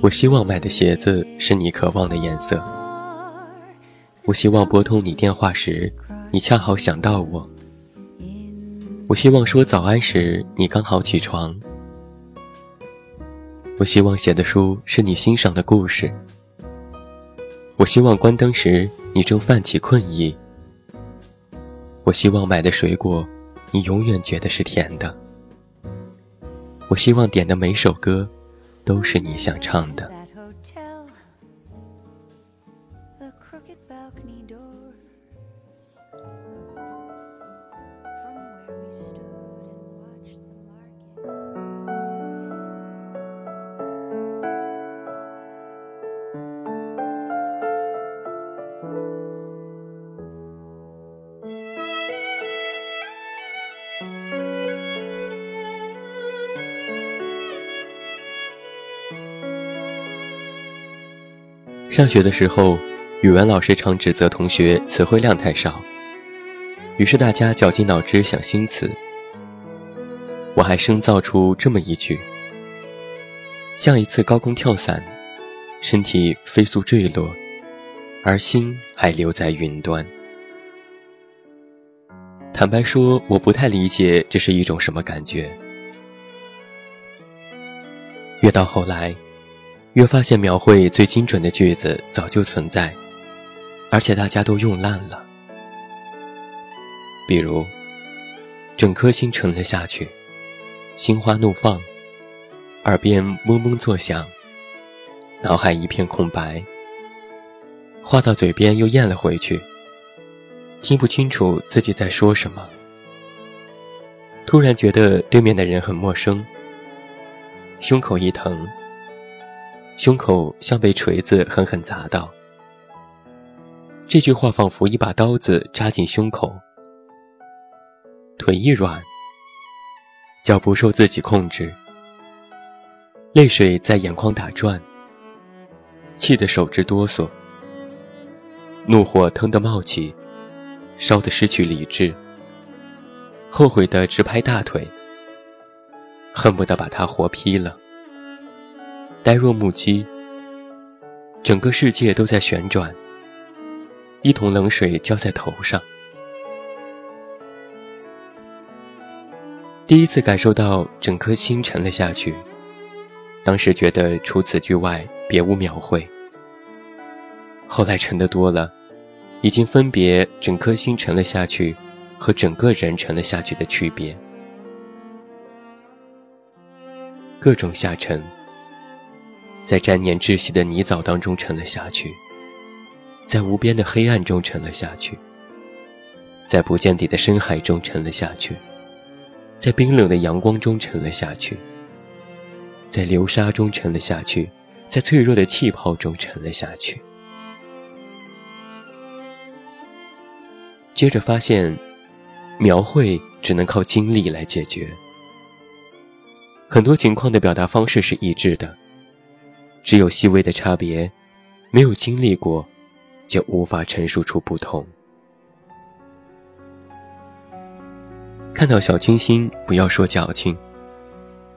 我希望买的鞋子是你渴望的颜色。我希望拨通你电话时，你恰好想到我。我希望说早安时，你刚好起床。我希望写的书是你欣赏的故事。我希望关灯时，你正泛起困意。我希望买的水果，你永远觉得是甜的。我希望点的每首歌，都是你想唱的。上学的时候，语文老师常指责同学词汇量太少，于是大家绞尽脑汁想新词。我还生造出这么一句：像一次高空跳伞，身体飞速坠落，而心还留在云端。坦白说，我不太理解这是一种什么感觉。越到后来。越发现描绘最精准的句子早就存在，而且大家都用烂了。比如，整颗心沉了下去，心花怒放，耳边嗡嗡作响，脑海一片空白，话到嘴边又咽了回去，听不清楚自己在说什么，突然觉得对面的人很陌生，胸口一疼。胸口像被锤子狠狠砸到，这句话仿佛一把刀子扎进胸口。腿一软，脚不受自己控制，泪水在眼眶打转，气得手直哆嗦，怒火腾地冒起，烧得失去理智，后悔的直拍大腿，恨不得把他活劈了。呆若木鸡，整个世界都在旋转。一桶冷水浇在头上，第一次感受到整颗心沉了下去。当时觉得除此句外别无描绘。后来沉得多了，已经分别整颗心沉了下去和整个人沉了下去的区别。各种下沉。在沾黏窒息的泥沼当中沉了下去，在无边的黑暗中沉了下去，在不见底的深海中沉了下去，在冰冷的阳光中沉了下去，在流沙中沉了下去，在脆弱的气泡中沉了下去。接着发现，描绘只能靠经历来解决，很多情况的表达方式是一致的。只有细微的差别，没有经历过，就无法陈述出不同。看到小清新，不要说矫情；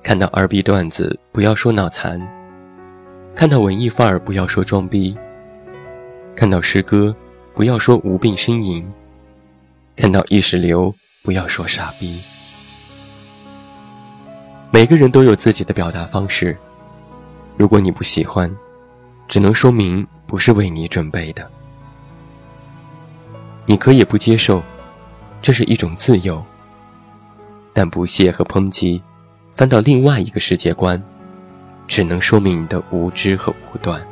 看到二逼段子，不要说脑残；看到文艺范儿，不要说装逼；看到诗歌，不要说无病呻吟；看到意识流，不要说傻逼。每个人都有自己的表达方式。如果你不喜欢，只能说明不是为你准备的。你可以不接受，这是一种自由。但不屑和抨击，翻到另外一个世界观，只能说明你的无知和武断。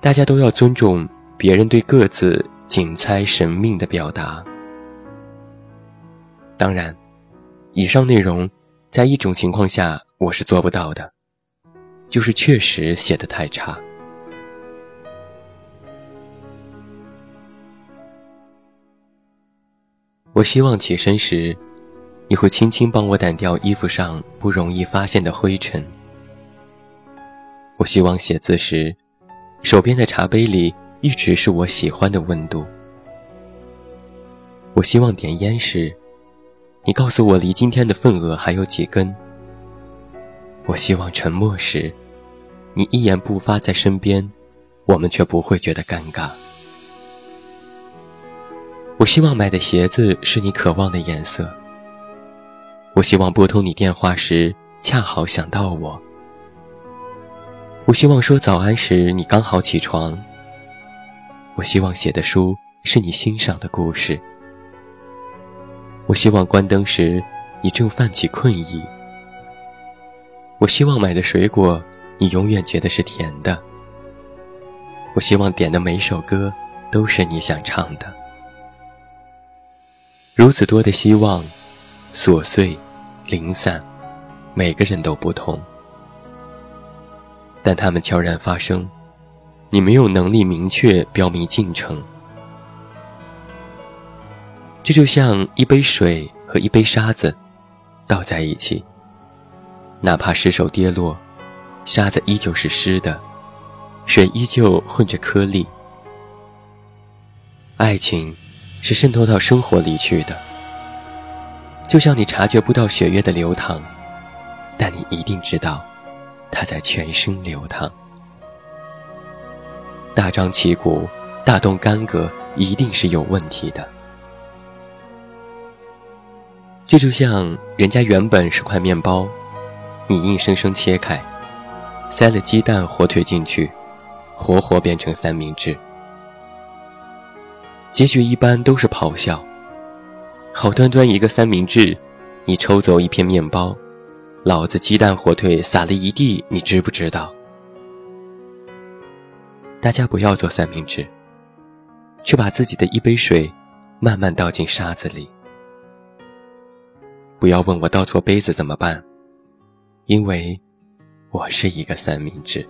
大家都要尊重别人对各自仅猜神命的表达。当然，以上内容。在一种情况下，我是做不到的，就是确实写的太差。我希望起身时，你会轻轻帮我掸掉衣服上不容易发现的灰尘。我希望写字时，手边的茶杯里一直是我喜欢的温度。我希望点烟时。你告诉我，离今天的份额还有几根？我希望沉默时，你一言不发在身边，我们却不会觉得尴尬。我希望买的鞋子是你渴望的颜色。我希望拨通你电话时恰好想到我。我希望说早安时你刚好起床。我希望写的书是你欣赏的故事。我希望关灯时你正泛起困意。我希望买的水果你永远觉得是甜的。我希望点的每首歌都是你想唱的。如此多的希望。琐碎、零散，每个人都不同，但他们悄然发生，你没有能力明确标明进程。这就像一杯水和一杯沙子倒在一起，哪怕失手跌落，沙子依旧是湿的，水依旧混着颗粒。爱情是渗透到生活里去的。就像你察觉不到血液的流淌，但你一定知道，它在全身流淌。大张旗鼓、大动干戈，一定是有问题的。这就像人家原本是块面包，你硬生生切开，塞了鸡蛋、火腿进去，活活变成三明治。结局一般都是咆哮。好端端一个三明治，你抽走一片面包，老子鸡蛋火腿撒了一地，你知不知道？大家不要做三明治，却把自己的一杯水慢慢倒进沙子里。不要问我倒错杯子怎么办，因为我是一个三明治。